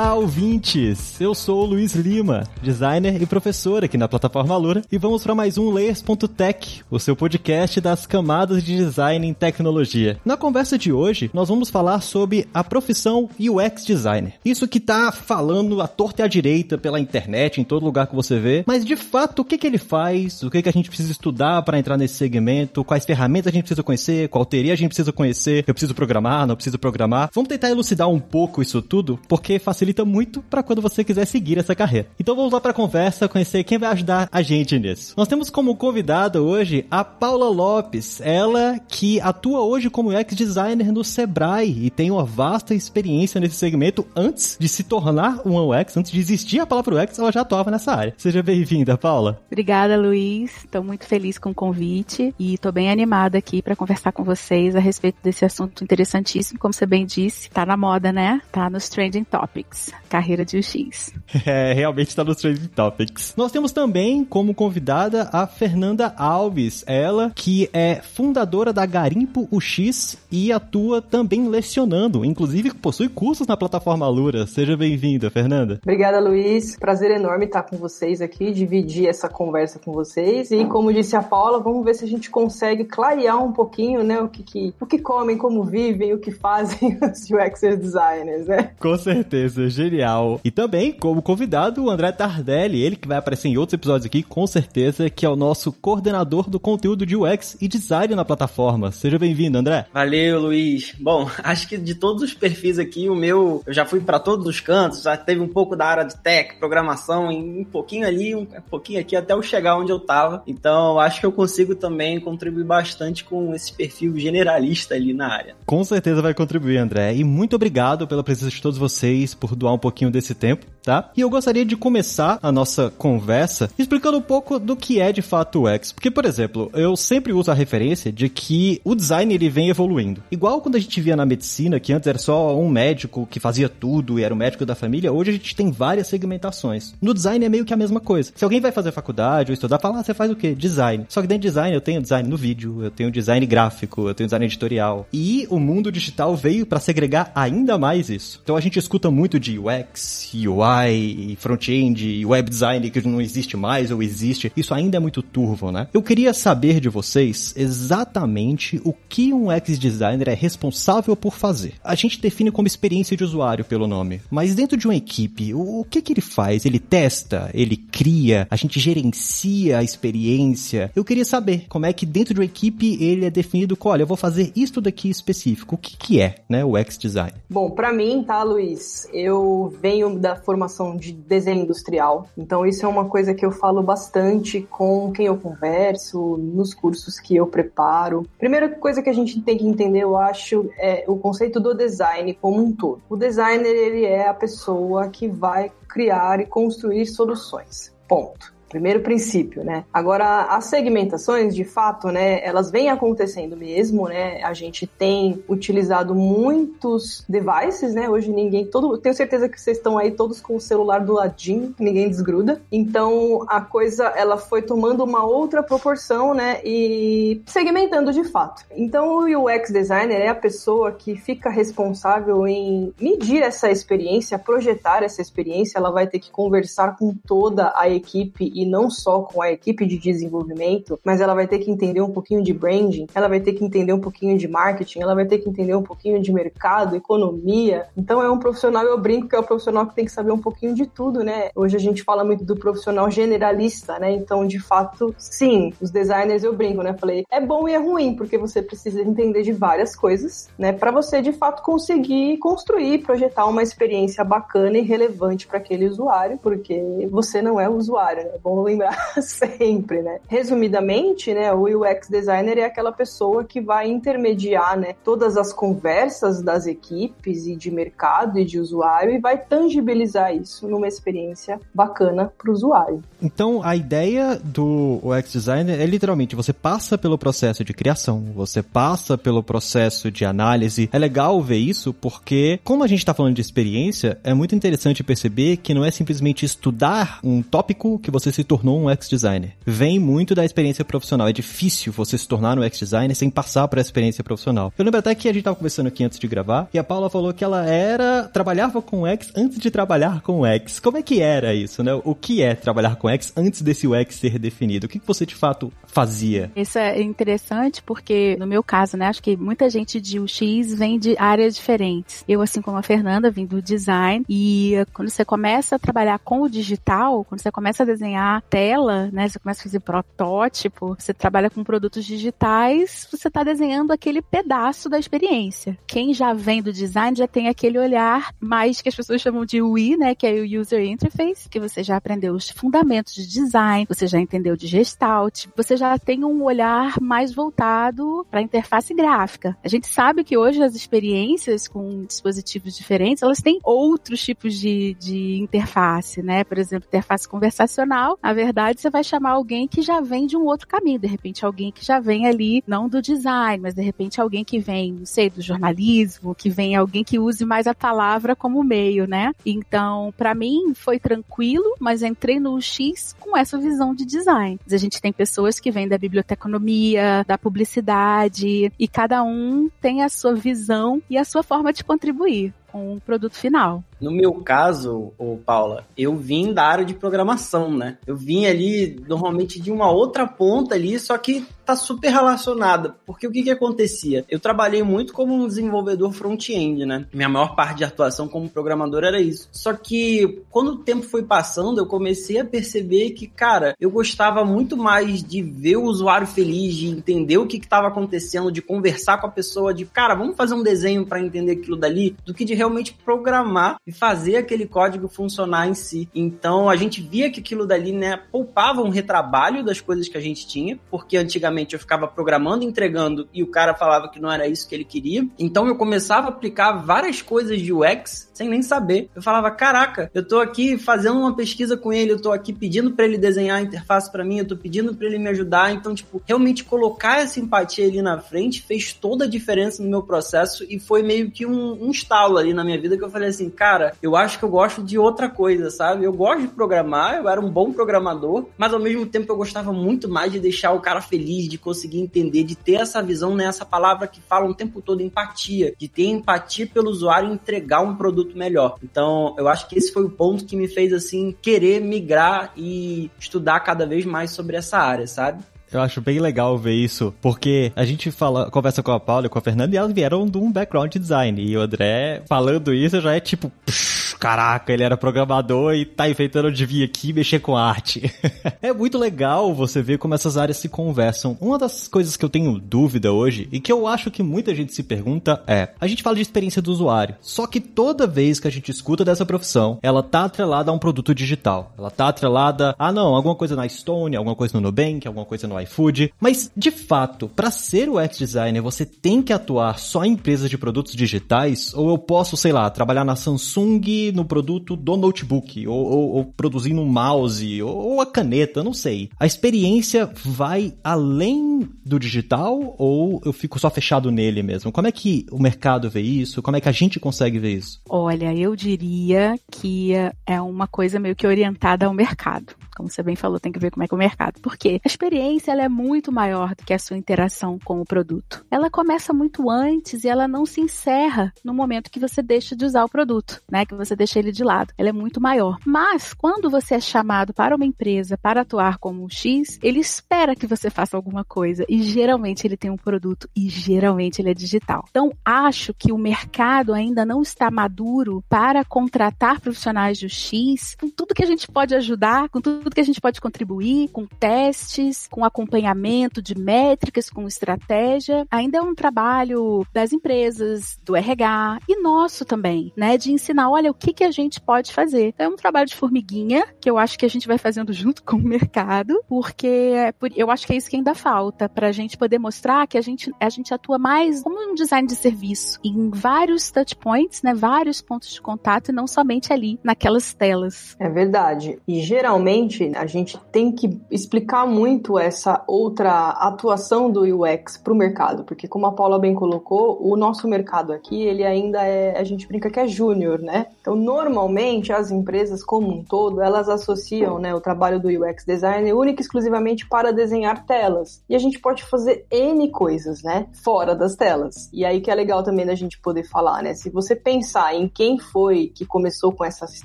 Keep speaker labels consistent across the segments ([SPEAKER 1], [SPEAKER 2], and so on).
[SPEAKER 1] Olá, ouvintes! Eu sou o Luiz Lima, designer e professor aqui na plataforma Lura, e vamos para mais um Layers.tech, o seu podcast das camadas de design em tecnologia. Na conversa de hoje, nós vamos falar sobre a profissão UX designer. Isso que tá falando à torta e à direita pela internet, em todo lugar que você vê, mas de fato, o que, que ele faz, o que, que a gente precisa estudar para entrar nesse segmento, quais ferramentas a gente precisa conhecer, qual teoria a gente precisa conhecer, eu preciso programar, não preciso programar. Vamos tentar elucidar um pouco isso tudo, porque facilita muito para quando você quiser seguir essa carreira. Então vamos lá para a conversa, conhecer quem vai ajudar a gente nisso. Nós temos como convidada hoje a Paula Lopes, ela que atua hoje como UX designer no Sebrae e tem uma vasta experiência nesse segmento antes de se tornar um UX, antes de existir a palavra UX, ela já atuava nessa área. Seja bem-vinda, Paula.
[SPEAKER 2] Obrigada, Luiz. Estou muito feliz com o convite e estou bem animada aqui para conversar com vocês a respeito desse assunto interessantíssimo, como você bem disse, tá na moda, né? Tá nos trending topics, carreira de UX.
[SPEAKER 1] É, realmente está nos trending topics. Nós temos também como convidada a Fernanda Alves, ela que é fundadora da Garimpo UX e atua também lecionando, inclusive possui cursos na plataforma Lura. Seja bem-vinda, Fernanda.
[SPEAKER 3] Obrigada, Luiz. Prazer enorme estar com vocês aqui, dividir essa conversa com vocês. E como disse a Paula, vamos ver se a gente consegue clarear um pouquinho, né, o que, que o que comem, como vivem, o que fazem os UX designers, né?
[SPEAKER 1] Com certeza, genial. E também, como convidado, o André Tardelli, ele que vai aparecer em outros episódios aqui, com certeza, que é o nosso coordenador do conteúdo de UX e design na plataforma. Seja bem-vindo, André.
[SPEAKER 4] Valeu, Luiz. Bom, acho que de todos os perfis aqui, o meu, eu já fui para todos os cantos, já teve um pouco da área de tech, programação, um pouquinho ali, um pouquinho aqui, até eu chegar onde eu tava. Então, acho que eu consigo também contribuir bastante com esse perfil generalista ali na área.
[SPEAKER 1] Com certeza vai contribuir, André. E muito obrigado pela presença de todos vocês, por doar um pouquinho desse tempo, tá? E eu gostaria de começar a nossa conversa explicando um pouco do que é de fato o UX. Porque, por exemplo, eu sempre uso a referência de que o design ele vem evoluindo. Igual quando a gente via na medicina, que antes era só um médico que fazia tudo e era o médico da família, hoje a gente tem várias segmentações. No design é meio que a mesma coisa. Se alguém vai fazer faculdade ou estudar, fala, ah, você faz o quê? Design. Só que dentro de design eu tenho design no vídeo, eu tenho design gráfico, eu tenho design editorial. E o mundo digital veio para segregar ainda mais isso. Então a gente escuta muito de UX, UI, front-end, web design que não existe mais ou existe. Isso ainda é muito turvo, né? Eu queria saber de vocês exatamente o que um UX designer é responsável por fazer. A gente define como experiência de usuário pelo nome, mas dentro de uma equipe, o que que ele faz? Ele testa, ele cria, a gente gerencia a experiência. Eu queria saber como é que dentro de uma equipe ele é definido, olha, eu vou fazer isto daqui específico. O que que é, né, o UX design?
[SPEAKER 3] Bom, para mim, tá, Luiz, eu venho da formação de desenho industrial, então isso é uma coisa que eu falo bastante com quem eu converso, nos cursos que eu preparo. Primeira coisa que a gente tem que entender, eu acho, é o conceito do design como um todo. O designer, ele é a pessoa que vai criar e construir soluções. Ponto. Primeiro princípio, né? Agora, as segmentações, de fato, né, elas vêm acontecendo mesmo, né? A gente tem utilizado muitos devices, né? Hoje ninguém, todo, tenho certeza que vocês estão aí todos com o celular do ladinho, ninguém desgruda. Então, a coisa, ela foi tomando uma outra proporção, né? E segmentando de fato. Então, o UX designer é a pessoa que fica responsável em medir essa experiência, projetar essa experiência, ela vai ter que conversar com toda a equipe e não só com a equipe de desenvolvimento, mas ela vai ter que entender um pouquinho de branding, ela vai ter que entender um pouquinho de marketing, ela vai ter que entender um pouquinho de mercado, economia. Então é um profissional, eu brinco que é o um profissional que tem que saber um pouquinho de tudo, né? Hoje a gente fala muito do profissional generalista, né? Então, de fato, sim, os designers eu brinco, né? Falei, é bom e é ruim, porque você precisa entender de várias coisas, né? Para você de fato conseguir construir, projetar uma experiência bacana e relevante para aquele usuário, porque você não é o usuário, né? Lembrar sempre, né? Resumidamente, né, o UX designer é aquela pessoa que vai intermediar, né, todas as conversas das equipes e de mercado e de usuário e vai tangibilizar isso numa experiência bacana para o usuário.
[SPEAKER 1] Então, a ideia do UX designer é literalmente você passa pelo processo de criação, você passa pelo processo de análise. É legal ver isso porque, como a gente está falando de experiência, é muito interessante perceber que não é simplesmente estudar um tópico que você se tornou um UX designer. Vem muito da experiência profissional. É difícil você se tornar um UX designer sem passar por essa experiência profissional. Eu lembro até que a gente estava conversando aqui antes de gravar e a Paula falou que ela era trabalhava com UX antes de trabalhar com UX. Como é que era isso, né? O que é trabalhar com UX antes desse UX ser definido? O que você de fato fazia?
[SPEAKER 2] Isso é interessante porque no meu caso, né, acho que muita gente de UX vem de áreas diferentes. Eu assim como a Fernanda vim do design e quando você começa a trabalhar com o digital, quando você começa a desenhar tela, né, você começa a fazer protótipo, você trabalha com produtos digitais, você está desenhando aquele pedaço da experiência. Quem já vem do design já tem aquele olhar mais que as pessoas chamam de UI, né, que é o user interface, que você já aprendeu os fundamentos de design, você já entendeu de gestalt, você já tem um olhar mais voltado para a interface gráfica. A gente sabe que hoje as experiências com dispositivos diferentes, elas têm outros tipos de, de interface, né? Por exemplo, interface conversacional. Na verdade, você vai chamar alguém que já vem de um outro caminho. De repente, alguém que já vem ali, não do design, mas de repente alguém que vem, não sei, do jornalismo, que vem alguém que use mais a palavra como meio, né? Então, para mim, foi tranquilo, mas entrei no X com essa visão de design. A gente tem pessoas que vêm da biblioteconomia, da publicidade, e cada um tem a sua visão e a sua forma de contribuir com o produto final.
[SPEAKER 4] No meu caso, ô Paula, eu vim da área de programação, né? Eu vim ali normalmente de uma outra ponta ali, só que tá super relacionada. Porque o que que acontecia? Eu trabalhei muito como um desenvolvedor front-end, né? Minha maior parte de atuação como programador era isso. Só que quando o tempo foi passando, eu comecei a perceber que, cara, eu gostava muito mais de ver o usuário feliz, de entender o que estava acontecendo, de conversar com a pessoa, de, cara, vamos fazer um desenho para entender aquilo dali, do que de realmente programar e fazer aquele código funcionar em si. Então a gente via que aquilo dali, né, poupava um retrabalho das coisas que a gente tinha, porque antigamente eu ficava programando, entregando e o cara falava que não era isso que ele queria. Então eu começava a aplicar várias coisas de UX sem nem saber. Eu falava, caraca, eu tô aqui fazendo uma pesquisa com ele, eu tô aqui pedindo para ele desenhar a interface para mim, eu tô pedindo para ele me ajudar. Então, tipo, realmente colocar essa empatia ali na frente fez toda a diferença no meu processo e foi meio que um, um estalo ali ali na minha vida que eu falei assim, cara, eu acho que eu gosto de outra coisa, sabe? Eu gosto de programar, eu era um bom programador, mas ao mesmo tempo eu gostava muito mais de deixar o cara feliz, de conseguir entender, de ter essa visão, né? Essa palavra que fala o tempo todo, empatia, de ter empatia pelo usuário e entregar um produto melhor. Então, eu acho que esse foi o ponto que me fez, assim, querer migrar e estudar cada vez mais sobre essa área, sabe?
[SPEAKER 1] Eu acho bem legal ver isso, porque a gente fala, conversa com a Paula e com a Fernanda e elas vieram de um background de design. E o André falando isso já é tipo, psh, caraca, ele era programador e tá inventando de vir aqui mexer com arte. é muito legal você ver como essas áreas se conversam. Uma das coisas que eu tenho dúvida hoje e que eu acho que muita gente se pergunta é: a gente fala de experiência do usuário, só que toda vez que a gente escuta dessa profissão, ela tá atrelada a um produto digital. Ela tá atrelada a, não, alguma coisa na Stone, alguma coisa no Nubank, alguma coisa no iFood. Mas, de fato, para ser o UX designer, você tem que atuar só em empresas de produtos digitais? Ou eu posso, sei lá, trabalhar na Samsung no produto do notebook? Ou, ou, ou produzindo mouse? Ou, ou a caneta? Não sei. A experiência vai além do digital? Ou eu fico só fechado nele mesmo? Como é que o mercado vê isso? Como é que a gente consegue ver isso?
[SPEAKER 2] Olha, eu diria que é uma coisa meio que orientada ao mercado. Como você bem falou, tem que ver como é que é o mercado. Porque a experiência ela é muito maior do que a sua interação com o produto. Ela começa muito antes e ela não se encerra no momento que você deixa de usar o produto, né? Que você deixa ele de lado. Ela é muito maior. Mas quando você é chamado para uma empresa para atuar como um X, ele espera que você faça alguma coisa e geralmente ele tem um produto e geralmente ele é digital. Então acho que o mercado ainda não está maduro para contratar profissionais do X com tudo que a gente pode ajudar, com tudo que a gente pode contribuir com testes, com acompanhamento de métricas, com estratégia, ainda é um trabalho das empresas, do RH e nosso também, né? De ensinar, olha, o que, que a gente pode fazer. É um trabalho de formiguinha que eu acho que a gente vai fazendo junto com o mercado, porque é eu acho que é isso que ainda falta para a gente poder mostrar que a gente, a gente atua mais como um design de serviço em vários touch points, né? Vários pontos de contato e não somente ali naquelas telas.
[SPEAKER 3] É verdade. E geralmente a gente tem que explicar muito essa outra atuação do UX para o mercado, porque como a Paula bem colocou, o nosso mercado aqui ele ainda é, a gente brinca que é júnior, né? Então normalmente as empresas como um todo elas associam, né, o trabalho do UX designer única e exclusivamente para desenhar telas. E a gente pode fazer N coisas, né? Fora das telas. E aí que é legal também da gente poder falar, né? Se você pensar em quem foi que começou com essa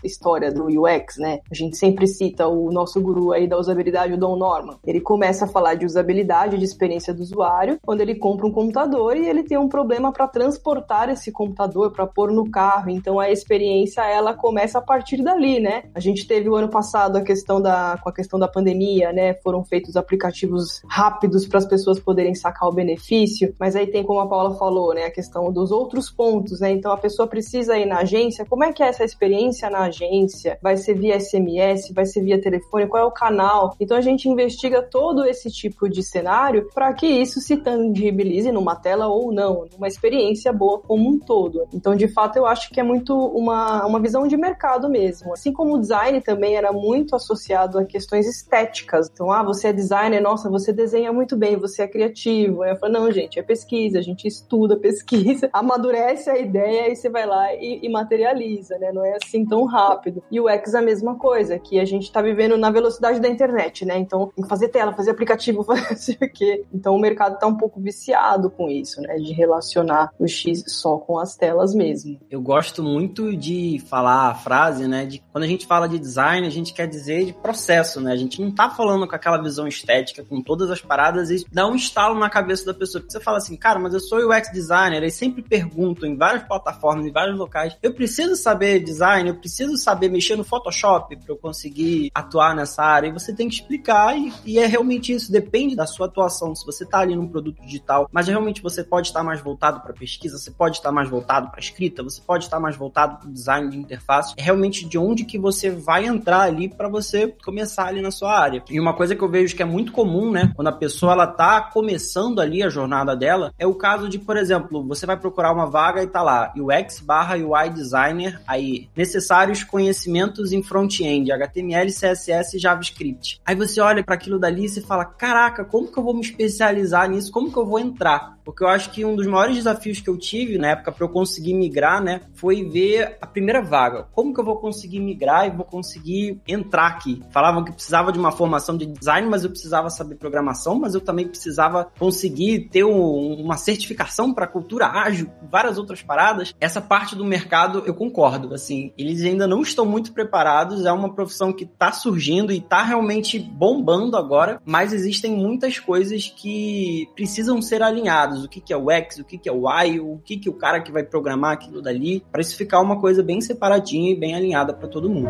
[SPEAKER 3] história do UX, né? A gente sempre cita o nosso guru aí da usabilidade, o Don Norman. Ele começa a falar de usabilidade, de experiência do usuário, quando ele compra um computador e ele tem um problema para transportar esse computador, para pôr no carro. Então a experiência ela começa a partir dali, né? A gente teve o ano passado a questão da com a questão da pandemia, né? Foram feitos aplicativos rápidos para as pessoas poderem sacar o benefício, mas aí tem como a Paula falou, né, a questão dos outros pontos, né? Então a pessoa precisa ir na agência, como é que é essa experiência na agência? Vai ser via SMS, vai ser via telefone, qual é o canal? Então a gente investiga todo esse tipo de cenário para que isso se tangibilize numa tela ou não, numa experiência boa como um todo. Então, de fato, eu acho que é muito uma, uma visão de mercado mesmo. Assim como o design também era muito associado a questões estéticas. Então, ah, você é designer, nossa, você desenha muito bem, você é criativo. Aí eu falo, não, gente, é pesquisa, a gente estuda, pesquisa, amadurece a ideia e você vai lá e, e materializa, né? Não é assim tão rápido. E o X é a mesma coisa, que a gente tá vivendo na velocidade da internet, né? Então, tem que fazer tela, fazer aplicativo, fazer o quê. Então, o mercado tá um pouco viciado com isso, né? De relacionar o X só com as telas mesmo.
[SPEAKER 4] Eu gosto muito de falar a frase, né? De quando a gente fala de design, a gente quer dizer de processo, né? A gente não tá falando com aquela visão estética, com todas as paradas e dá um estalo na cabeça da pessoa. Porque você fala assim, cara, mas eu sou UX designer, e sempre pergunto em várias plataformas, em vários locais, eu preciso saber design, eu preciso saber mexer no Photoshop para eu conseguir atuar nessa área. E você tem que explicar e, e, é realmente isso, depende da sua atuação. Se você tá ali num produto digital, mas realmente você pode estar mais voltado para pesquisa, você pode estar mais voltado para escrita, você pode estar mais voltado para design de interface. É realmente de onde que você vai entrar ali para você começar ali na sua área. E uma coisa que eu vejo que é muito comum, né, quando a pessoa ela tá começando ali a jornada dela, é o caso de, por exemplo, você vai procurar uma vaga e tá lá, UX barra UI designer, aí, necessários conhecimentos em front-end, HTML, CSS e JavaScript. Aí você olha para aquilo dali e você fala, caraca, como que eu vou me especializar nisso? Como que eu vou entrar? Porque eu acho que um dos maiores desafios que eu tive na época para eu conseguir migrar, né, foi ver a primeira vaga. Como que eu vou conseguir migrar e vou conseguir entrar aqui? Falavam que precisava de uma formação de design, mas eu precisava saber programação, mas eu também precisava conseguir ter um, uma certificação para cultura ágil, várias outras paradas. Essa parte do mercado eu concordo, assim, eles ainda não estão muito preparados, é uma profissão que está surgindo e está realmente bombando agora, mas existem muitas coisas que precisam ser alinhadas. O que, que é o X, o que, que é o Y, o que, que o cara que vai programar aquilo dali, para isso ficar uma coisa bem separadinha e bem alinhada para todo mundo.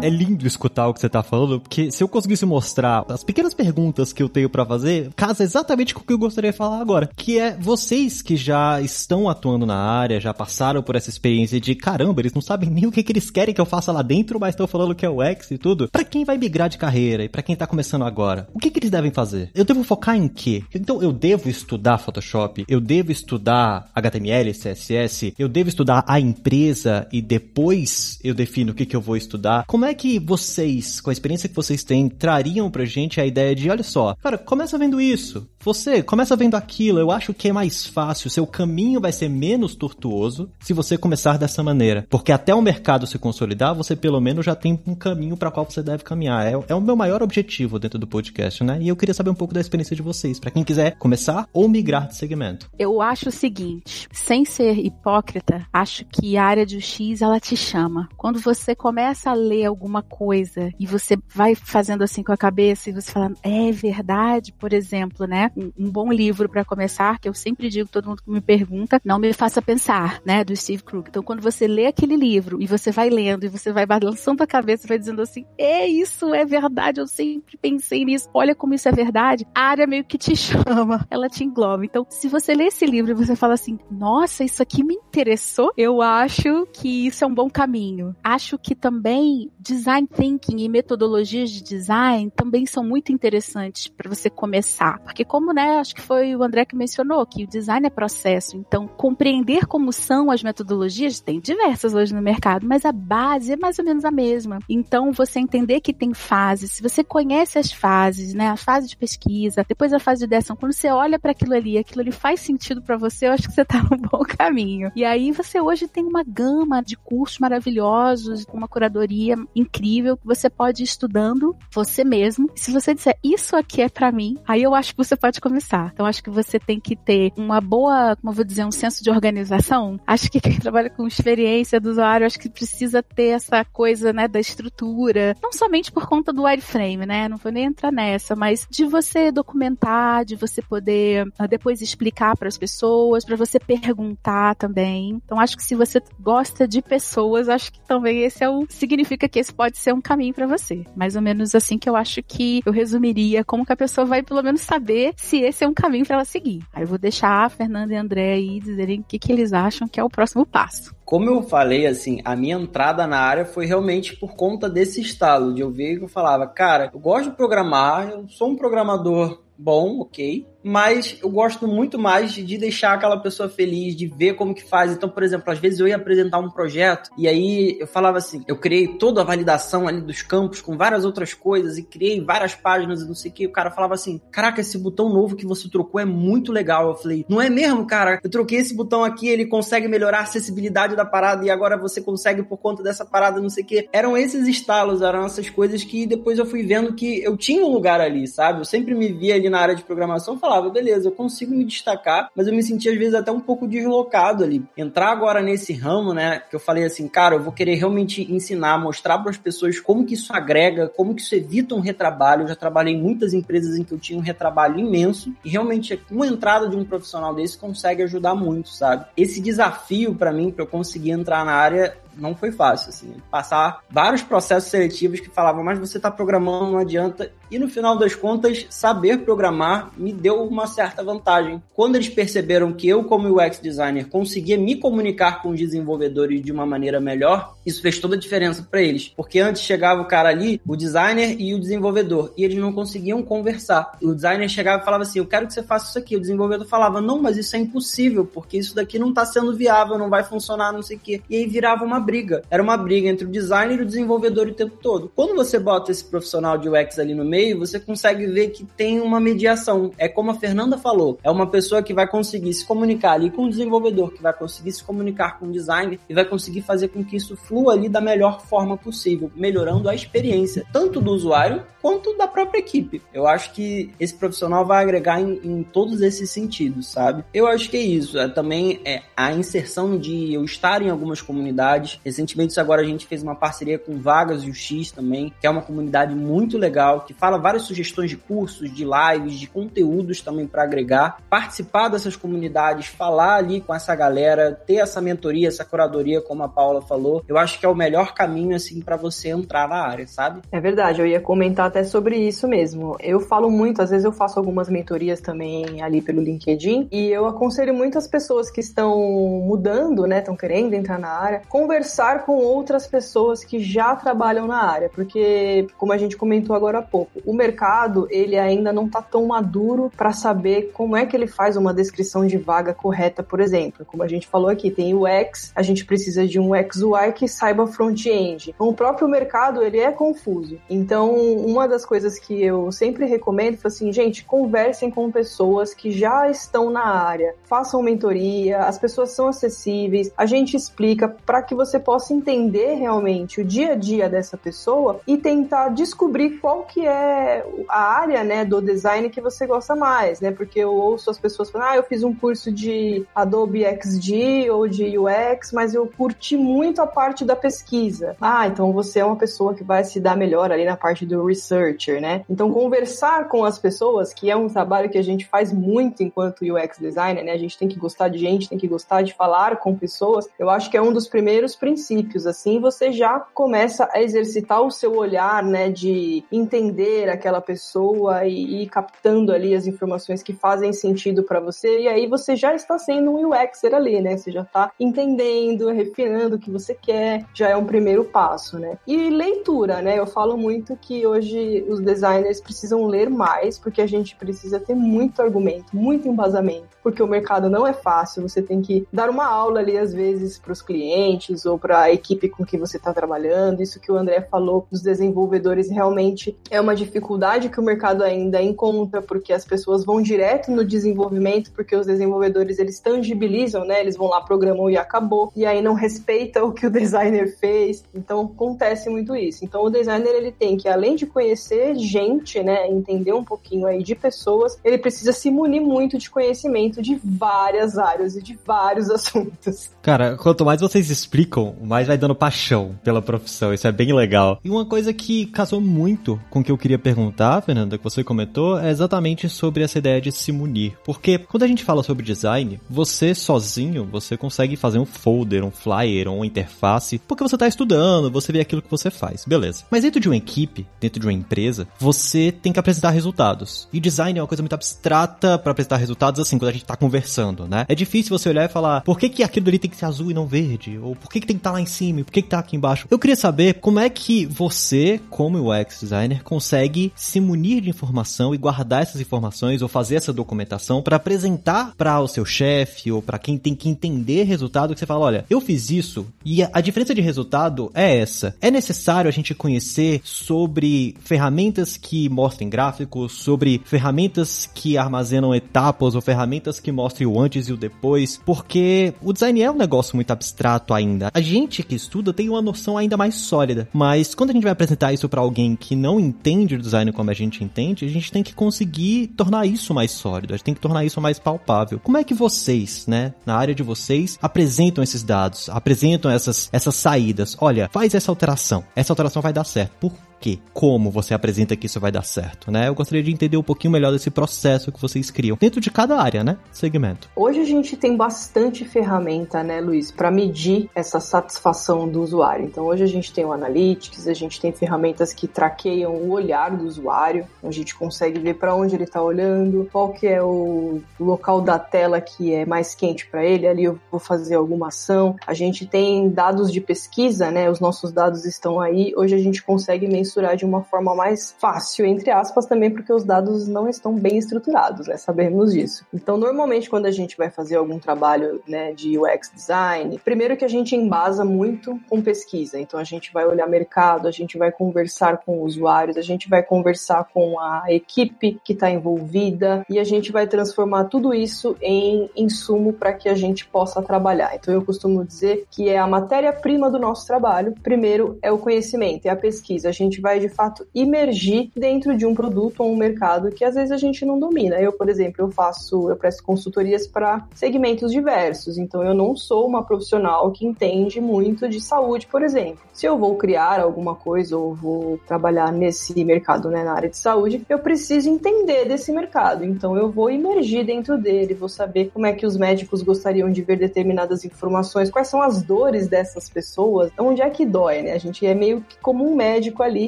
[SPEAKER 1] É lindo escutar o que você tá falando, porque se eu conseguisse mostrar as pequenas perguntas que eu tenho para fazer, casa exatamente com o que eu gostaria de falar agora, que é vocês que já estão atuando na área, já passaram por essa experiência de caramba, eles não sabem nem o que, que eles querem que eu faça lá dentro, mas estão falando que é o X e tudo. Para quem vai migrar de carreira e para quem tá começando agora, o que, que eles devem fazer? Eu devo focar em quê? Então eu devo estudar Photoshop, eu devo estudar HTML, CSS, eu devo estudar a empresa e depois eu defino o que, que eu vou estudar. Como é que vocês, com a experiência que vocês têm, trariam pra gente a ideia de, olha só, cara, começa vendo isso. Você começa vendo aquilo, eu acho que é mais fácil, seu caminho vai ser menos tortuoso se você começar dessa maneira. Porque até o mercado se consolidar, você pelo menos já tem um caminho para qual você deve caminhar. É, é, o meu maior objetivo dentro do podcast, né? E eu queria saber um pouco da experiência de vocês, para quem quiser começar ou migrar de segmento.
[SPEAKER 2] Eu acho o seguinte, sem ser hipócrita, acho que a área de X ela te chama. Quando você começa a ler alguma coisa e você vai fazendo assim com a cabeça e você fala, é verdade, por exemplo, né? Um, bom livro para começar, que eu sempre digo, todo mundo que me pergunta, não me faça pensar, né, do Steve Krug. Então, quando você lê aquele livro e você vai lendo e você vai balançando a cabeça e vai dizendo assim, é isso, é verdade, eu sempre pensei nisso, olha como isso é verdade, a área meio que te chama, ela te engloba. Então, se você lê esse livro e você fala assim, nossa, isso aqui me interessou, eu acho que isso é um bom caminho. Acho que também design thinking e metodologias de design também são muito interessantes para você começar, porque como, né, acho que foi o André que mencionou que o design é processo, então compreender como são as metodologias, tem diversas hoje no mercado, mas a base é mais ou menos a mesma. Então, você entender que tem fases, se você conhece as fases, né, a fase de pesquisa, depois a fase de ideação, quando você olha para aquilo ali, aquilo ali faz sentido para você, eu acho que você tá no bom caminho. E aí você hoje tem uma gama de cursos maravilhosos, uma curadoria incrível que você pode ir estudando você mesmo. Se você disser isso aqui é para mim, aí eu acho que você pode começar. Então acho que você tem que ter uma boa, como eu vou dizer, um senso de organização. Acho que quem trabalha com experiência do usuário, acho que precisa ter essa coisa, né, da estrutura, não somente por conta do wireframe, né? Não vou nem entrar nessa, mas de você documentar, de você poder uh, depois explicar para as pessoas, para você perguntar também. Então acho que se você gosta de pessoas, acho que também esse é o significa que esse pode ser um caminho para você. Mais ou menos assim que eu acho que eu resumiria como que a pessoa vai pelo menos saber se esse é um caminho para ela seguir. Aí eu vou deixar a Fernanda e a André aí dizerem o que, que eles acham que é o próximo passo.
[SPEAKER 4] Como eu falei, assim, a minha entrada na área foi realmente por conta desse estalo, de eu ver que eu falava, cara, eu gosto de programar, eu sou um programador bom, ok, mas eu gosto muito mais de deixar aquela pessoa feliz, de ver como que faz. Então, por exemplo, às vezes eu ia apresentar um projeto e aí eu falava assim, eu criei toda a validação ali dos campos com várias outras coisas e criei várias páginas e não sei o que. O cara falava assim, caraca, esse botão novo que você trocou é muito legal. Eu falei, não é mesmo, cara? Eu troquei esse botão aqui, ele consegue melhorar a acessibilidade da parada e agora você consegue por conta dessa parada, não sei o que. Eram esses estalos, eram essas coisas que depois eu fui vendo que eu tinha um lugar ali, sabe? Eu sempre me via ali na área de programação, falava, beleza, eu consigo me destacar, mas eu me sentia às vezes até um pouco deslocado ali. Entrar agora nesse ramo, né, que eu falei assim, cara, eu vou querer realmente ensinar, mostrar para as pessoas como que isso agrega, como que isso evita um retrabalho. Eu já trabalhei em muitas empresas em que eu tinha um retrabalho imenso e realmente uma entrada de um profissional desse consegue ajudar muito, sabe? Esse desafio para mim, para eu conseguir entrar na área, não foi fácil, assim. Passar vários processos seletivos que falavam, mas você está programando, não adianta. E no final das contas, saber programar me deu uma certa vantagem. Quando eles perceberam que eu, como UX designer, conseguia me comunicar com os desenvolvedores de uma maneira melhor, isso fez toda a diferença para eles. Porque antes chegava o cara ali, o designer e o desenvolvedor, e eles não conseguiam conversar. O designer chegava e falava assim: Eu quero que você faça isso aqui. O desenvolvedor falava: Não, mas isso é impossível, porque isso daqui não está sendo viável, não vai funcionar, não sei o quê. E aí virava uma briga. Era uma briga entre o designer e o desenvolvedor o tempo todo. Quando você bota esse profissional de UX ali no meio, você consegue ver que tem uma mediação. É como a Fernanda falou, é uma pessoa que vai conseguir se comunicar ali com o desenvolvedor, que vai conseguir se comunicar com o designer e vai conseguir fazer com que isso flua ali da melhor forma possível, melhorando a experiência tanto do usuário quanto da própria equipe. Eu acho que esse profissional vai agregar em, em todos esses sentidos, sabe? Eu acho que é isso. É, também é a inserção de eu estar em algumas comunidades. Recentemente, agora a gente fez uma parceria com Vagas e o X também, que é uma comunidade muito legal, que fala várias sugestões de cursos, de lives, de conteúdos também para agregar. Participar dessas comunidades, falar ali com essa galera, ter essa mentoria, essa curadoria, como a Paula falou, eu acho que é o melhor caminho assim para você entrar na área, sabe?
[SPEAKER 3] É verdade, eu ia comentar até sobre isso mesmo. Eu falo muito, às vezes eu faço algumas mentorias também ali pelo LinkedIn e eu aconselho muitas pessoas que estão mudando, né, estão querendo entrar na área, conversar com outras pessoas que já trabalham na área, porque como a gente comentou agora há pouco, o mercado ele ainda não está tão maduro para saber como é que ele faz uma descrição de vaga correta, por exemplo. Como a gente falou aqui, tem o X, a gente precisa de um XY que saiba front-end. Então, o próprio mercado ele é confuso. Então, uma das coisas que eu sempre recomendo é assim, gente, conversem com pessoas que já estão na área, façam mentoria, as pessoas são acessíveis, a gente explica para que você possa entender realmente o dia a dia dessa pessoa e tentar descobrir qual que é a área, né, do design que você gosta mais, né? Porque eu ouço as pessoas falando, ah, eu fiz um curso de Adobe XD ou de UX, mas eu curti muito a parte da pesquisa. Ah, então você é uma pessoa que vai se dar melhor ali na parte do researcher, né? Então conversar com as pessoas, que é um trabalho que a gente faz muito enquanto UX designer, né? A gente tem que gostar de gente, tem que gostar de falar com pessoas. Eu acho que é um dos primeiros princípios. Assim, você já começa a exercitar o seu olhar, né, de entender aquela pessoa e captando ali as informações que fazem sentido para você. E aí você já está sendo um UXer ali, né? Você já está entendendo, refinando o que você quer. Já é um primeiro passo, né? E leitura, né? Eu falo muito que hoje os designers precisam ler mais, porque a gente precisa ter muito argumento, muito embasamento, porque o mercado não é fácil. Você tem que dar uma aula ali às vezes para os clientes ou para a equipe com que você está trabalhando. Isso que o André falou dos desenvolvedores realmente é uma dificuldade que o mercado ainda encontra, porque as pessoas vão direto no desenvolvimento, porque os desenvolvedores eles tangibilizam, né? Eles vão lá, programam e acabou, e aí não respeita o que o designer fez. Então acontece muito isso. Então o designer ele tem que além de conhecer gente, né, entender um pouquinho aí de pessoas, ele precisa se munir muito de conhecimento de várias áreas e de vários assuntos.
[SPEAKER 1] Cara, quanto mais vocês explicam, mais vai dando paixão pela profissão. Isso é bem legal. E uma coisa que casou muito com o que eu queria perguntar, Fernanda, que você comentou, é exatamente sobre essa ideia de se munir. Porque quando a gente fala sobre design, você sozinho, você consegue fazer um folder, um flyer, uma interface, porque você está estudando, você vê aquilo que você faz. Beleza. Mas dentro de uma equipe, dentro de uma empresa, você tem que apresentar resultados. E design é uma coisa muito abstrata para apresentar resultados assim, quando a gente está conversando, né? É difícil você olhar e falar, por que, que aquilo ali tem que ser azul e não verde? Ou por que, que tem que estar tá lá em cima? Por que, que tá aqui embaixo? Eu queria saber como é que você, como UX designer, consegue se munir de informação e guardar essas informações ou fazer essa documentação para apresentar para o seu chefe ou para quem tem que entender resultado que você fala, olha, eu fiz isso e a, a diferença de resultado é essa. É necessário a gente conhecer sobre ferramentas que mostrem gráficos, sobre ferramentas que armazenam etapas ou ferramentas que mostrem o antes e o depois, porque o design é um negócio muito abstrato ainda. A gente que estuda tem uma noção ainda mais sólida, mas quando a gente vai apresentar isso para alguém que não entende o design como a gente entende, a gente tem que conseguir tornar isso mais sólido, a gente tem que tornar isso mais palpável. Como é que vocês, né, na área de vocês, apresentam esses dados, apresentam essas, essas saídas? Olha, faz essa alteração, essa alteração vai dar certo. Por quê? Como você apresenta que isso vai dar certo, né? Eu gostaria de entender um pouquinho melhor desse processo que vocês criam dentro de cada área, né? Segmento.
[SPEAKER 3] Hoje a gente tem bastante ferramenta, né, Luiz, para medir essa satisfação do usuário. Então hoje a gente tem o Analytics, a gente tem ferramentas que traqueiam o olhar do usuário, a gente consegue ver para onde ele está olhando, qual que é o local da tela que é mais quente para ele, ali eu vou fazer alguma ação. A gente tem dados de pesquisa, né? Os nossos dados estão aí. Hoje a gente consegue mensurar mensurar de uma forma mais fácil, entre aspas, também porque os dados não estão bem estruturados, né? Sabemos disso. Então, normalmente, quando a gente vai fazer algum trabalho né, de UX design, primeiro que a gente embasa muito com pesquisa. Então, a gente vai olhar mercado, a gente vai conversar com usuários, a gente vai conversar com a equipe que está envolvida e a gente vai transformar tudo isso em insumo para que a gente possa trabalhar. Então, eu costumo dizer que é a matéria-prima do nosso trabalho. Primeiro é o conhecimento, é a pesquisa. A gente gente vai de fato imergir dentro de um produto ou um mercado que às vezes a gente não domina. Eu, por exemplo, eu faço, eu presto consultorias para segmentos diversos, então eu não sou uma profissional que entende muito de saúde, por exemplo. Se eu vou criar alguma coisa ou vou trabalhar nesse mercado, né, na área de saúde, eu preciso entender desse mercado. Então eu vou imergir dentro dele, vou saber como é que os médicos gostariam de ver determinadas informações, quais são as dores dessas pessoas, onde é que dói, né? A gente é meio que como um médico ali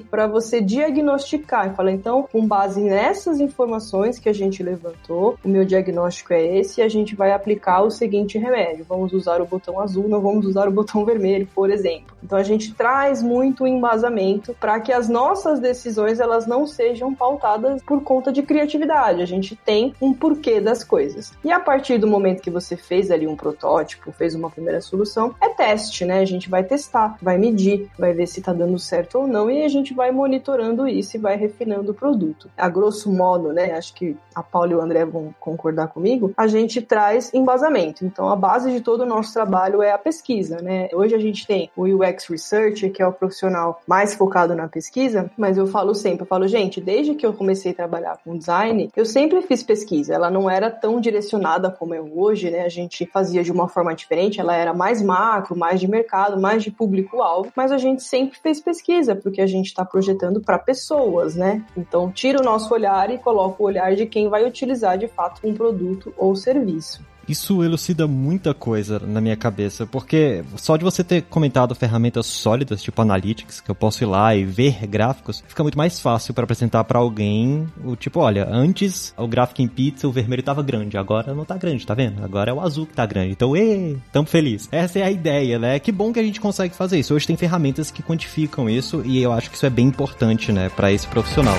[SPEAKER 3] para você diagnosticar e falar, então, com base nessas informações que a gente levantou, o meu diagnóstico é esse e a gente vai aplicar o seguinte remédio. Vamos usar o botão azul, não vamos usar o botão vermelho, por exemplo. Então a gente traz muito embasamento para que as nossas decisões elas não sejam pautadas por conta de criatividade. A gente tem um porquê das coisas. E a partir do momento que você fez ali um protótipo, fez uma primeira solução, é teste, né? A gente vai testar, vai medir, vai ver se tá dando certo ou não e a gente gente vai monitorando isso e vai refinando o produto. A grosso modo, né, acho que a Paula e o André vão concordar comigo, a gente traz embasamento. Então, a base de todo o nosso trabalho é a pesquisa, né? Hoje a gente tem o UX Researcher, que é o profissional mais focado na pesquisa, mas eu falo sempre, eu falo, gente, desde que eu comecei a trabalhar com design, eu sempre fiz pesquisa. Ela não era tão direcionada como é hoje, né? A gente fazia de uma forma diferente, ela era mais macro, mais de mercado, mais de público-alvo, mas a gente sempre fez pesquisa, porque a gente está projetando para pessoas, né? Então, tira o nosso olhar e coloca o olhar de quem vai utilizar de fato um produto ou serviço.
[SPEAKER 1] Isso elucida muita coisa na minha cabeça, porque só de você ter comentado ferramentas sólidas, tipo Analytics, que eu posso ir lá e ver gráficos, fica muito mais fácil para apresentar para alguém o tipo, olha, antes o gráfico em pizza, o vermelho tava grande, agora não tá grande, tá vendo? Agora é o azul que tá grande. Então, ê, tamo feliz. Essa é a ideia, né? Que bom que a gente consegue fazer isso. Hoje tem ferramentas que quantificam isso e eu acho que isso é bem importante, né, para esse profissional.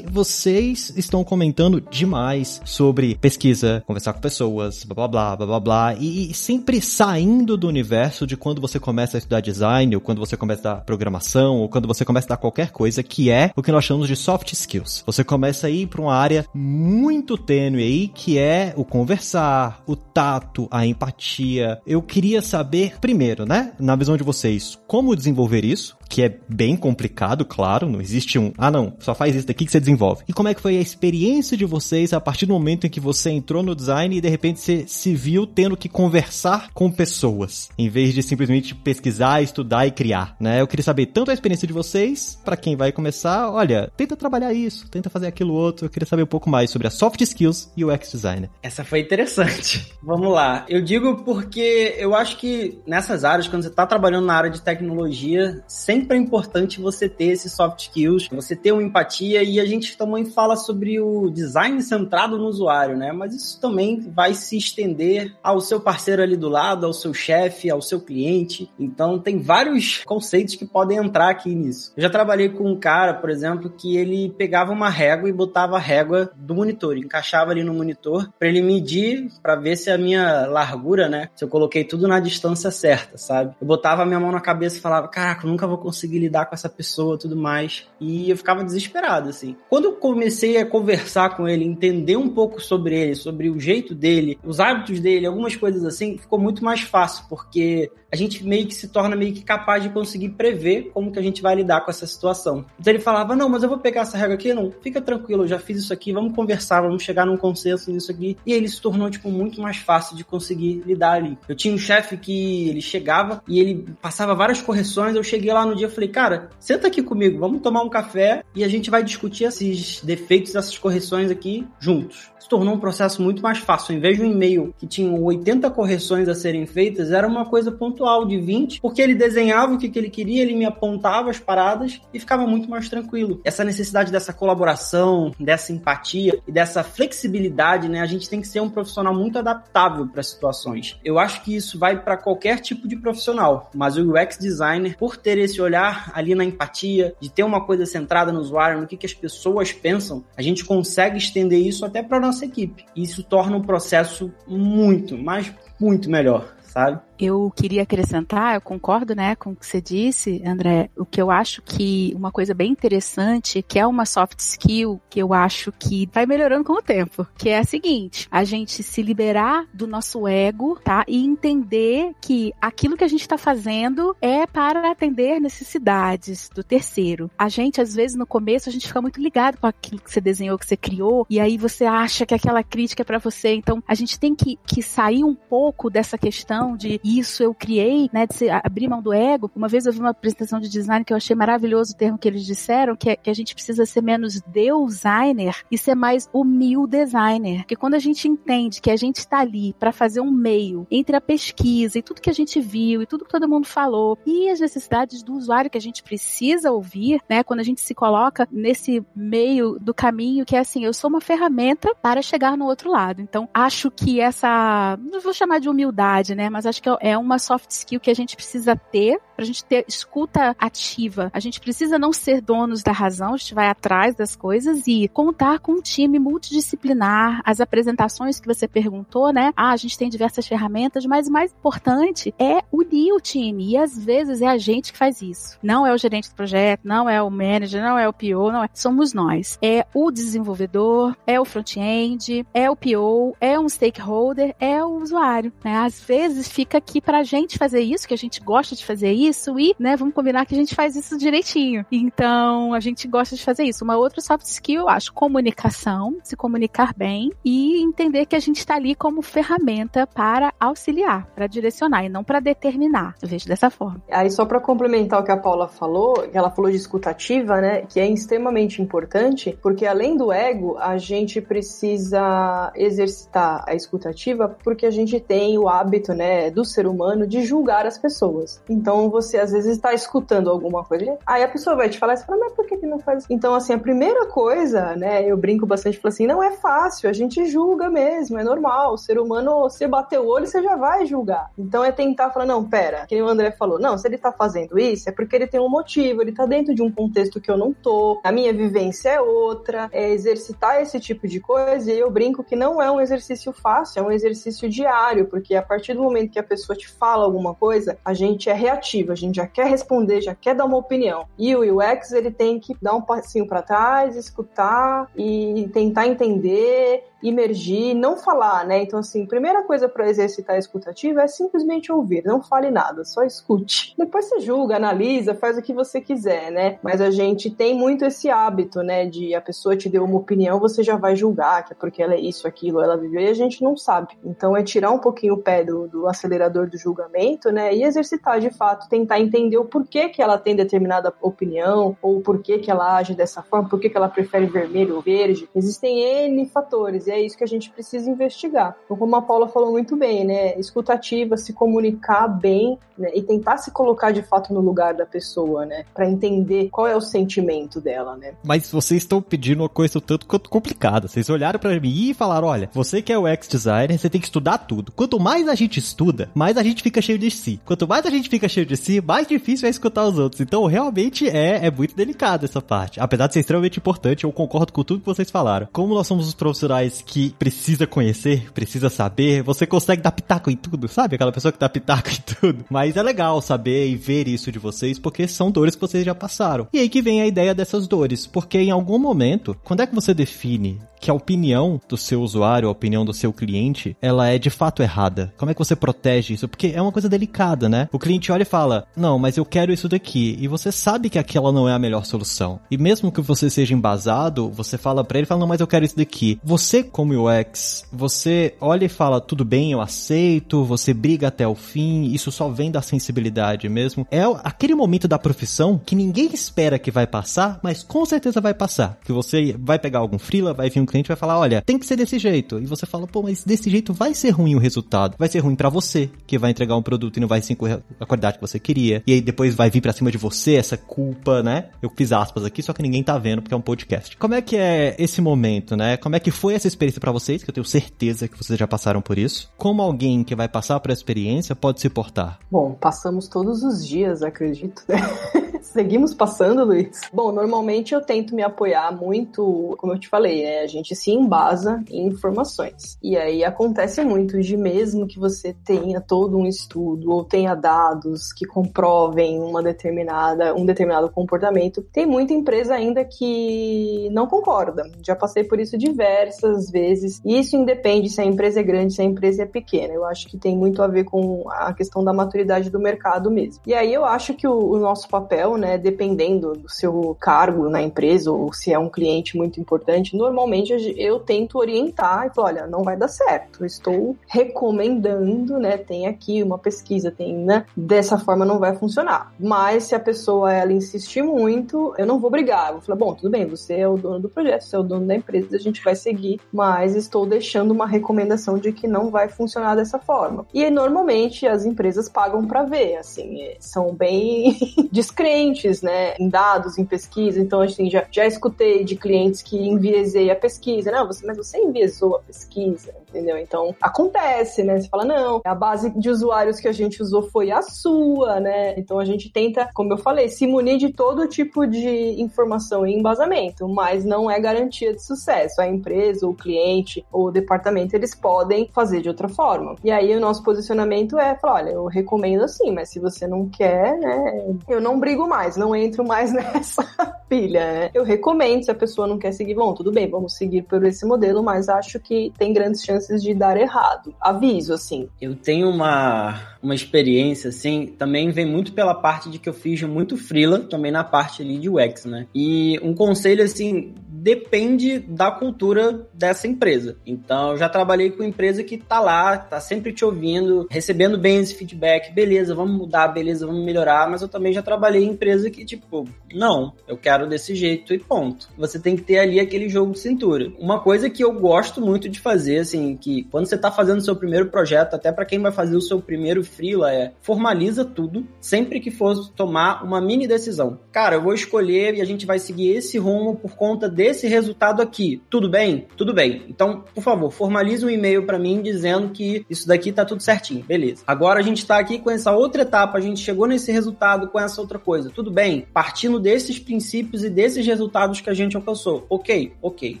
[SPEAKER 1] Vocês estão comentando demais sobre pesquisa, conversar com pessoas, blá blá blá blá blá, e, e, sempre saindo do universo de quando você começa a estudar design, ou quando você começa a dar programação, ou quando você começa a dar qualquer coisa, que é o que nós chamamos de soft skills. Você começa a ir para uma área muito tênue aí, que é o conversar, o tato, a empatia. Eu queria saber, primeiro, né, na visão de vocês, como desenvolver isso, que é bem complicado, claro, não existe um, ah não, só faz isso daqui que você desenvolve. E como é que foi a experiência de vocês a partir do momento em que você entrou no design e de repente você se viu tendo que conversar com pessoas, em vez de simplesmente pesquisar, estudar e criar, né? Eu queria saber tanto a experiência de vocês, para quem vai começar, olha, tenta trabalhar isso, tenta fazer aquilo outro. Eu queria saber um pouco mais sobre as soft skills e o UX designer.
[SPEAKER 4] Essa foi interessante. Vamos lá. Eu digo porque eu acho que nessas áreas, quando você está trabalhando na área de tecnologia, sem sempre é importante você ter esses soft skills, você ter uma empatia e a gente também fala sobre o design centrado no usuário, né? Mas isso também vai se estender ao seu parceiro ali do lado, ao seu chefe, ao seu cliente. Então tem vários conceitos que podem entrar aqui nisso. Eu já trabalhei com um cara, por exemplo, que ele pegava uma régua e botava a régua do monitor, encaixava ali no monitor para ele medir para ver se a minha largura, né? Se eu coloquei tudo na distância certa, sabe? Eu botava a minha mão na cabeça e falava: "Caraca, nunca vou conseguir lidar com essa pessoa tudo mais. E eu ficava desesperado, assim. Quando eu comecei a conversar com ele, entender um pouco sobre ele, sobre o jeito dele, os hábitos dele, algumas coisas assim, ficou muito mais fácil, porque a gente meio que se torna meio que capaz de conseguir prever como que a gente vai lidar com essa situação. Então ele falava, não, mas eu vou pegar essa regra aqui, não, fica tranquilo, eu já fiz isso aqui, vamos conversar, vamos chegar num consenso nisso aqui. E ele se tornou, tipo, muito mais fácil de conseguir lidar ali. Eu tinha um chefe que ele chegava e ele passava várias correções, eu cheguei lá no dia e falei, cara, senta aqui comigo, vamos tomar um café e a gente vai discutir esses defeitos, essas correções aqui juntos se tornou um processo muito mais fácil. Em vez de um e-mail que tinha 80 correções a serem feitas, era uma coisa pontual de 20, porque ele desenhava o que, que ele queria, ele me apontava as paradas e ficava muito mais tranquilo. Essa necessidade dessa colaboração, dessa empatia e dessa flexibilidade, né? A gente tem que ser um profissional muito adaptável para situações. Eu acho que isso vai para qualquer tipo de profissional, mas o UX designer, por ter esse olhar ali na empatia, de ter uma coisa centrada no usuário, no que, que as pessoas pensam, a gente consegue estender isso até para nossa equipe. Isso torna o processo muito, mas muito melhor, sabe?
[SPEAKER 2] Eu queria acrescentar, eu concordo, né, com o que você disse, André, o que eu acho que uma coisa bem interessante, que é uma soft skill, que eu acho que vai melhorando com o tempo, que é a seguinte, a gente se liberar do nosso ego, tá, e entender que aquilo que a gente está fazendo é para atender necessidades do terceiro. A gente, às vezes, no começo, a gente fica muito ligado com aquilo que você desenhou, que você criou, e aí você acha que aquela crítica é para você, então a gente tem que, que sair um pouco dessa questão de isso eu criei, né, de abrir mão do ego. Uma vez eu vi uma apresentação de design que eu achei maravilhoso o termo que eles disseram, que, é, que a gente precisa ser menos designer e ser mais humil designer. Porque quando a gente entende que a gente está ali para fazer um meio entre a pesquisa e tudo que a gente viu e tudo que todo mundo falou e as necessidades do usuário que a gente precisa ouvir, né, quando a gente se coloca nesse meio do caminho que é assim, eu sou uma ferramenta para chegar no outro lado. Então, acho que essa, não vou chamar de humildade, né, mas acho que é uma soft skill que a gente precisa ter pra gente ter escuta ativa. A gente precisa não ser donos da razão, a gente vai atrás das coisas e contar com um time multidisciplinar. As apresentações que você perguntou, né? Ah, a gente tem diversas ferramentas, mas o mais importante é unir o time. E às vezes é a gente que faz isso. Não é o gerente do projeto, não é o manager, não é o PO, não é. Somos nós. É o desenvolvedor, é o front-end, é o PO, é um stakeholder, é o usuário. Né? Às vezes fica aqui pra gente fazer isso, que a gente gosta de fazer isso, e, né, vamos combinar que a gente faz isso direitinho. Então, a gente gosta de fazer isso. Uma outra soft skill, eu acho, comunicação, se comunicar bem e entender que a gente está ali como ferramenta para auxiliar, para direcionar e não para determinar. Eu vejo dessa forma.
[SPEAKER 3] Aí, só para complementar o que a Paula falou, que ela falou de escutativa, né, que é extremamente importante, porque além do ego, a gente precisa exercitar a escutativa porque a gente tem o hábito, né, do ser humano de julgar as pessoas. Então, você às vezes está escutando alguma coisa, aí a pessoa vai te falar, você fala, mas por que, que não faz? Então, assim, a primeira coisa, né, eu brinco bastante, falo assim, não é fácil, a gente julga mesmo, é normal, o ser humano, você bater o olho, você já vai julgar. Então, é tentar falar, não, pera, que o André falou, não, se ele tá fazendo isso, é porque ele tem um motivo, ele tá dentro de um contexto que eu não tô, a minha vivência é outra, é exercitar esse tipo de coisa, e eu brinco que não é um exercício fácil, é um exercício diário, porque a partir do momento que a pessoa te fala alguma coisa, a gente é reativo, a gente já quer responder, já quer dar uma opinião. E o UX, ele tem que dar um passinho para trás, escutar e tentar entender imergir, não falar, né? Então, assim, primeira coisa para exercitar a escutativa é simplesmente ouvir, não fale nada, só escute. Depois você julga, analisa, faz o que você quiser, né? Mas a gente tem muito esse hábito, né? De a pessoa te deu uma opinião, você já vai julgar, que é porque ela é isso, aquilo, ela viveu, e a gente não sabe. Então, é tirar um pouquinho o pé do, do acelerador do julgamento, né? E exercitar de fato, tentar entender o porquê que ela tem determinada opinião, ou porquê que ela age dessa forma, por que ela prefere vermelho ou verde. Existem N fatores, é isso que a gente precisa investigar. Então, como a Paula falou muito bem, né? Escutativa, se comunicar bem né? e tentar se colocar de fato no lugar da pessoa, né? Para entender qual é o sentimento dela, né?
[SPEAKER 1] Mas vocês estão pedindo uma coisa tanto quanto complicada. Vocês olharam para mim e falaram: olha, você que é o ex-designer, você tem que estudar tudo. Quanto mais a gente estuda, mais a gente fica cheio de si. Quanto mais a gente fica cheio de si, mais difícil é escutar os outros. Então, realmente é, é muito delicado essa parte. Apesar de ser extremamente importante, eu concordo com tudo que vocês falaram. Como nós somos os profissionais que precisa conhecer, precisa saber, você consegue dar pitaco em tudo, sabe? Aquela pessoa que dá pitaco em tudo. Mas é legal saber e ver isso de vocês, porque são dores que vocês já passaram. E aí que vem a ideia dessas dores, porque em algum momento, quando é que você define que a opinião do seu usuário, a opinião do seu cliente, ela é de fato errada? Como é que você protege isso? Porque é uma coisa delicada, né? O cliente olha e fala: "Não, mas eu quero isso daqui", e você sabe que aquela não é a melhor solução. E mesmo que você seja embasado, você fala para ele, fala: "Não, mas eu quero isso daqui". Você como UX, você olha e fala: "Tudo bem, eu aceito", você briga até o fim, isso só vem da sensibilidade mesmo. É aquele momento da profissão que ninguém espera que vai passar, mas com certeza vai passar. Que você vai pegar algum freela, vai vir um cliente vai falar, olha, tem que ser desse jeito. E você fala, pô, mas desse jeito vai ser ruim o resultado. Vai ser ruim para você, que vai entregar um produto e não vai ser a qualidade que você queria. E aí depois vai vir para cima de você essa culpa, né? Eu fiz aspas aqui, só que ninguém tá vendo porque é um podcast. Como é que é esse momento, né? Como é que foi essa experiência para vocês, que eu tenho certeza que vocês já passaram por isso? Como alguém que vai passar por essa experiência pode se portar?
[SPEAKER 3] Bom, passamos todos os dias, acredito, né? Seguimos passando, Luiz? Bom, normalmente eu tento me apoiar muito, como eu te falei, né? A gente se embasa em informações. E aí acontece muito de mesmo que você tenha todo um estudo ou tenha dados que comprovem uma determinada, um determinado comportamento, tem muita empresa ainda que não concorda. Já passei por isso diversas vezes. E isso independe se a empresa é grande, se a empresa é pequena. Eu acho que tem muito a ver com a questão da maturidade do mercado mesmo. E aí eu acho que o, o nosso papel, né, dependendo do seu cargo na empresa ou se é um cliente muito importante, normalmente eu tento orientar e falar, olha, não vai dar certo. Eu estou recomendando, né, tem aqui uma pesquisa, tem, né, dessa forma não vai funcionar. Mas se a pessoa ela insistir muito, eu não vou brigar. Eu vou falar, bom, tudo bem, você é o dono do projeto, você é o dono da empresa, a gente vai seguir, mas estou deixando uma recomendação de que não vai funcionar dessa forma. E normalmente as empresas pagam para ver, assim, são bem descrentes né? Em dados, em pesquisa. Então, assim, já, já escutei de clientes que enviesei a pesquisa. Não, você, mas você enviesou a pesquisa, entendeu? Então, acontece, né? Você fala, não, a base de usuários que a gente usou foi a sua, né? Então, a gente tenta, como eu falei, se munir de todo tipo de informação e embasamento, mas não é garantia de sucesso. A empresa, o cliente, o departamento, eles podem fazer de outra forma. E aí, o nosso posicionamento é falar, olha, eu recomendo assim, mas se você não quer, né, eu não brigo mais, não entro mais nessa pilha, né? Eu recomendo, se a pessoa não quer seguir, bom, tudo bem, vamos seguir por esse modelo, mas acho que tem grandes chances de dar errado. Aviso, assim.
[SPEAKER 4] Eu tenho uma, uma experiência, assim, também vem muito pela parte de que eu fiz muito freela, também na parte ali de UX, né? E um conselho, assim, depende da cultura dessa empresa. Então, eu já trabalhei com empresa que tá lá, tá sempre te ouvindo, recebendo bem esse feedback, beleza, vamos mudar, beleza, vamos melhorar, mas eu também já trabalhei em empresa que, tipo, não, eu quero desse jeito e ponto. Você tem que ter ali aquele jogo de cintura. Uma coisa que eu gosto muito de fazer, assim, que quando você tá fazendo seu primeiro projeto, até para quem vai fazer o seu primeiro freela, é formaliza tudo, sempre que for tomar uma mini decisão. Cara, eu vou escolher e a gente vai seguir esse rumo por conta desse esse resultado aqui. Tudo bem? Tudo bem. Então, por favor, formalize um e-mail para mim dizendo que isso daqui tá tudo certinho. Beleza. Agora a gente tá aqui com essa outra etapa, a gente chegou nesse resultado com essa outra coisa. Tudo bem? Partindo desses princípios e desses resultados que a gente alcançou. OK, OK,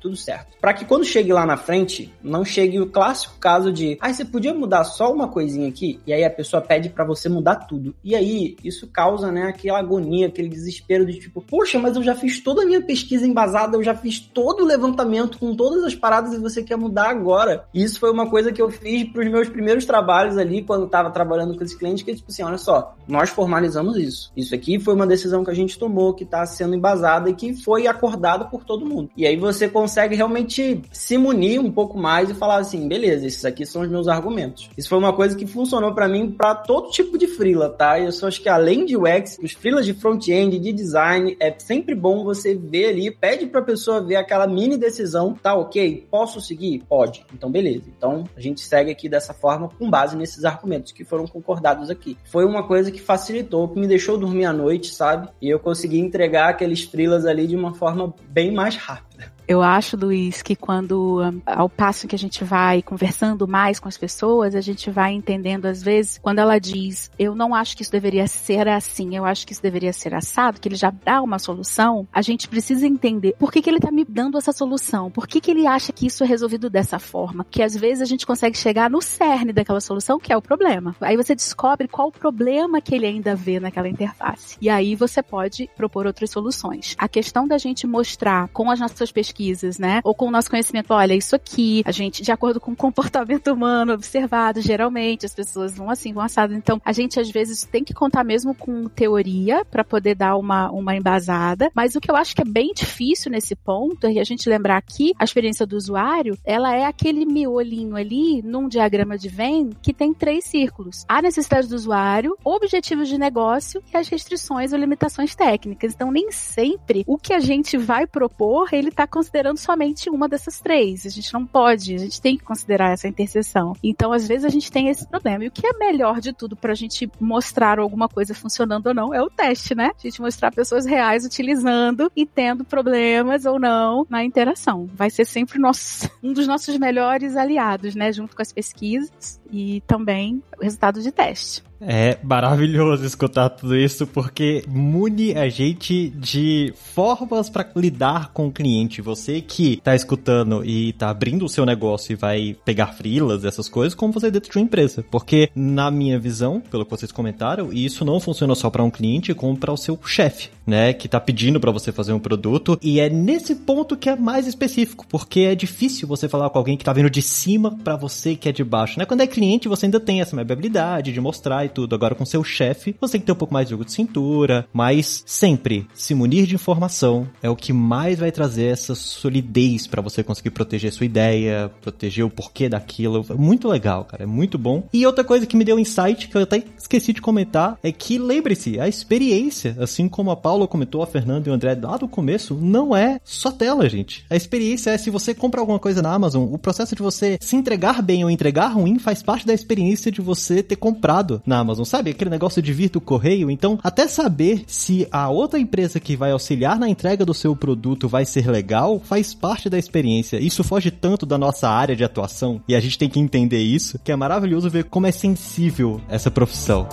[SPEAKER 4] tudo certo. Para que quando chegue lá na frente, não chegue o clássico caso de, ah, você podia mudar só uma coisinha aqui? E aí a pessoa pede para você mudar tudo. E aí isso causa, né, aquela agonia, aquele desespero de tipo, poxa, mas eu já fiz toda a minha pesquisa embasada, eu já fiz todo o levantamento com todas as paradas e você quer mudar agora. Isso foi uma coisa que eu fiz para os meus primeiros trabalhos ali, quando eu tava trabalhando com esse cliente, que tipo assim, olha só, nós formalizamos isso. Isso aqui foi uma decisão que a gente tomou, que está sendo embasada e que foi acordada por todo mundo. E aí você consegue realmente se munir um pouco mais e falar assim, beleza, esses aqui são os meus argumentos. Isso foi uma coisa que funcionou para mim para todo tipo de freela, tá? Eu só acho que além de UX, os freelas de front-end, de design, é sempre bom você ver ali, pede para pessoa pessoa vê aquela mini decisão, tá ok, posso seguir? Pode. Então, beleza. Então, a gente segue aqui dessa forma com base nesses argumentos que foram concordados aqui. Foi uma coisa que facilitou, que me deixou dormir à noite, sabe? E eu consegui entregar aqueles freelas ali de uma forma bem mais rápida.
[SPEAKER 2] Eu acho, Luiz, que quando, ao passo que a gente vai conversando mais com as pessoas, a gente vai entendendo, às vezes, quando ela diz, eu não acho que isso deveria ser assim, eu acho que isso deveria ser assado, que ele já dá uma solução, a gente precisa entender por que, que ele está me dando essa solução, por que, que ele acha que isso é resolvido dessa forma, que às vezes a gente consegue chegar no cerne daquela solução, que é o problema. Aí você descobre qual o problema que ele ainda vê naquela interface. E aí você pode propor outras soluções. A questão da gente mostrar com as nossas pesquisas pesquisas, né? Ou com o nosso conhecimento, olha, isso aqui, a gente, de acordo com o comportamento humano observado, geralmente as pessoas vão assim, vão assado. Então, a gente às vezes tem que contar mesmo com teoria para poder dar uma, uma embasada, mas o que eu acho que é bem difícil nesse ponto é a gente lembrar que a experiência do usuário, ela é aquele miolinho ali num diagrama de Venn que tem três círculos. A necessidade do usuário, objetivos de negócio e as restrições ou limitações técnicas. Então, nem sempre o que a gente vai propor, ele está considerando somente uma dessas três. A gente não pode, a gente tem que considerar essa interseção. Então, às vezes, a gente tem esse problema. E o que é melhor de tudo para a gente mostrar alguma coisa funcionando ou não é o teste, né? A gente mostrar pessoas reais utilizando e tendo problemas ou não na interação. Vai ser sempre nosso, um dos nossos melhores aliados, né? Junto com as pesquisas e também o resultado de teste.
[SPEAKER 1] É maravilhoso escutar tudo isso porque mune a gente de formas para lidar com o cliente. Você que tá escutando e tá abrindo o seu negócio e vai pegar frilas, essas coisas, como você dentro de uma empresa. Porque na minha visão, pelo que vocês comentaram, isso não funciona só para um cliente, como para o seu chefe, né, que tá pedindo para você fazer um produto. E é nesse ponto que é mais específico, porque é difícil você falar com alguém que tá vindo de cima para você que é de baixo, né? Quando é cliente, você ainda tem essa habilidade de mostrar e tudo. Agora, com seu chefe, você tem que ter um pouco mais de jogo de cintura, mas sempre se munir de informação é o que mais vai trazer essa solidez para você conseguir proteger sua ideia, proteger o porquê daquilo. É muito legal, cara, é muito bom. E outra coisa que me deu insight que eu até esqueci de comentar é que lembre-se, a experiência, assim como a Paula Paulo comentou, a Fernanda e o André lá do começo, não é só tela, gente. A experiência é se você compra alguma coisa na Amazon, o processo de você se entregar bem ou entregar ruim faz parte da experiência de você ter comprado na Amazon, sabe? Aquele negócio de vir do correio. Então, até saber se a outra empresa que vai auxiliar na entrega do seu produto vai ser legal, faz parte da experiência. Isso foge tanto da nossa área de atuação e a gente tem que entender isso, que é maravilhoso ver como é sensível essa profissão.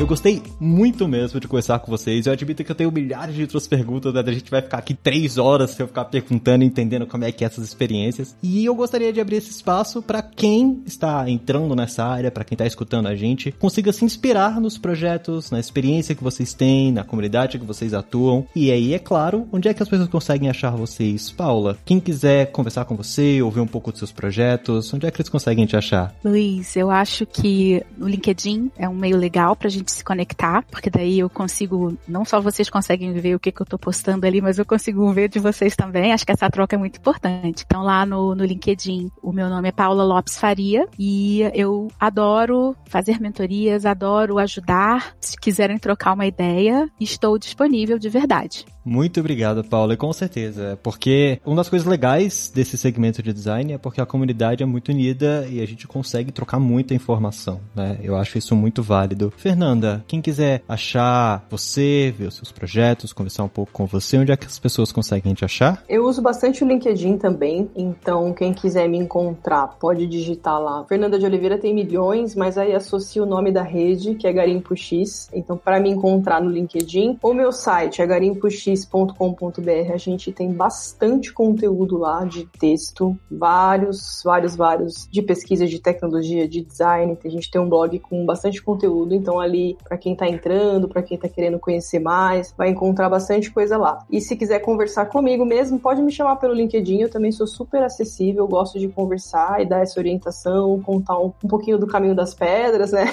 [SPEAKER 1] Eu gostei muito mesmo de conversar com vocês. Eu admito que eu tenho milhares de outras perguntas, né? A gente vai ficar aqui três horas se eu ficar perguntando entendendo como é que é essas experiências. E eu gostaria de abrir esse espaço para quem está entrando nessa área, para quem está escutando a gente, consiga se inspirar nos projetos, na experiência que vocês têm, na comunidade que vocês atuam. E aí, é claro, onde é que as pessoas conseguem achar vocês? Paula, quem quiser conversar com você, ouvir um pouco dos seus projetos, onde é que eles conseguem te achar?
[SPEAKER 2] Luiz, eu acho que o LinkedIn é um meio legal pra gente se conectar, porque daí eu consigo, não só vocês conseguem ver o que, que eu tô postando ali, mas eu consigo ver de vocês também. Acho que essa troca é muito importante. Então lá no, no LinkedIn, o meu nome é Paula Lopes Faria e eu adoro fazer mentorias, adoro ajudar. Se quiserem trocar uma ideia, estou disponível de verdade.
[SPEAKER 1] Muito obrigado, Paula, com certeza. Porque uma das coisas legais desse segmento de design é porque a comunidade é muito unida e a gente consegue trocar muita informação, né? Eu acho isso muito válido. Fernanda, quem quiser achar você, ver os seus projetos, conversar um pouco com você, onde é que as pessoas conseguem te achar?
[SPEAKER 3] Eu uso bastante o LinkedIn também, então quem quiser me encontrar pode digitar lá. Fernanda de Oliveira tem milhões, mas aí associa o nome da rede, que é Garimpo X. Então, para me encontrar no LinkedIn, o meu site é garimpox x.com.br. A gente tem bastante conteúdo lá de texto, vários, vários, vários de pesquisa de tecnologia, de design. A gente tem um blog com bastante conteúdo, então ali para quem tá entrando, para quem tá querendo conhecer mais, vai encontrar bastante coisa lá. E se quiser conversar comigo mesmo, pode me chamar pelo LinkedIn, eu também sou super acessível, gosto de conversar e dar essa orientação, contar um, um pouquinho do caminho das pedras, né?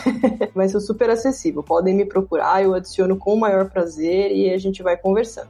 [SPEAKER 3] Mas sou super acessível. Podem me procurar, eu adiciono com o maior prazer e a gente vai conversando.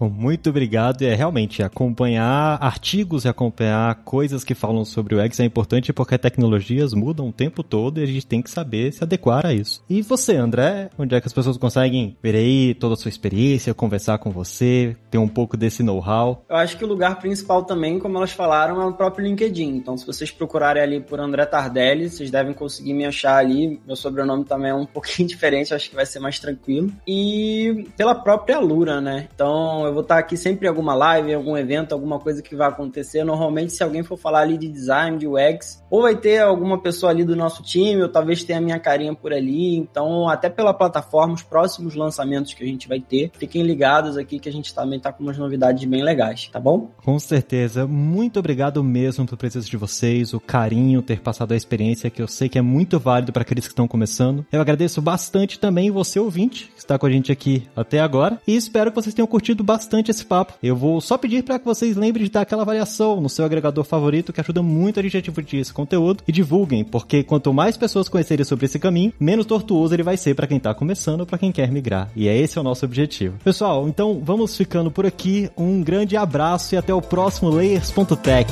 [SPEAKER 1] Muito obrigado. É realmente acompanhar artigos e acompanhar coisas que falam sobre o X é importante porque tecnologias mudam o tempo todo e a gente tem que saber se adequar a isso. E você, André, onde é que as pessoas conseguem ver aí toda a sua experiência, conversar com você, ter um pouco desse know-how?
[SPEAKER 4] Eu acho que o lugar principal também, como elas falaram, é o próprio LinkedIn. Então, se vocês procurarem ali por André Tardelli, vocês devem conseguir me achar ali. Meu sobrenome também é um pouquinho diferente, acho que vai ser mais tranquilo. E pela própria Lura, né? Então, eu vou estar aqui sempre em alguma live, em algum evento, alguma coisa que vai acontecer. Normalmente, se alguém for falar ali de design, de UX, ou vai ter alguma pessoa ali do nosso time, ou talvez tenha a minha carinha por ali. Então, até pela plataforma, os próximos lançamentos que a gente vai ter, fiquem ligados aqui que a gente também tá com umas novidades bem legais, tá bom?
[SPEAKER 1] Com certeza. Muito obrigado mesmo pela presença de vocês, o carinho, ter passado a experiência que eu sei que é muito válido para aqueles que estão começando. Eu agradeço bastante também você, ouvinte, que está com a gente aqui até agora, e espero que vocês tenham curtido bastante bastante esse papo. Eu vou só pedir para que vocês lembrem de dar aquela avaliação no seu agregador favorito, que ajuda muito a gente a difundir esse conteúdo e divulguem, porque quanto mais pessoas conhecerem sobre esse caminho, menos tortuoso ele vai ser para quem tá começando ou para quem quer migrar. E é esse é o nosso objetivo. Pessoal, então vamos ficando por aqui. Um grande abraço e até o próximo Layers.tech.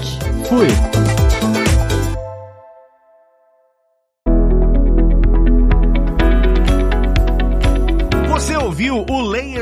[SPEAKER 1] Fui!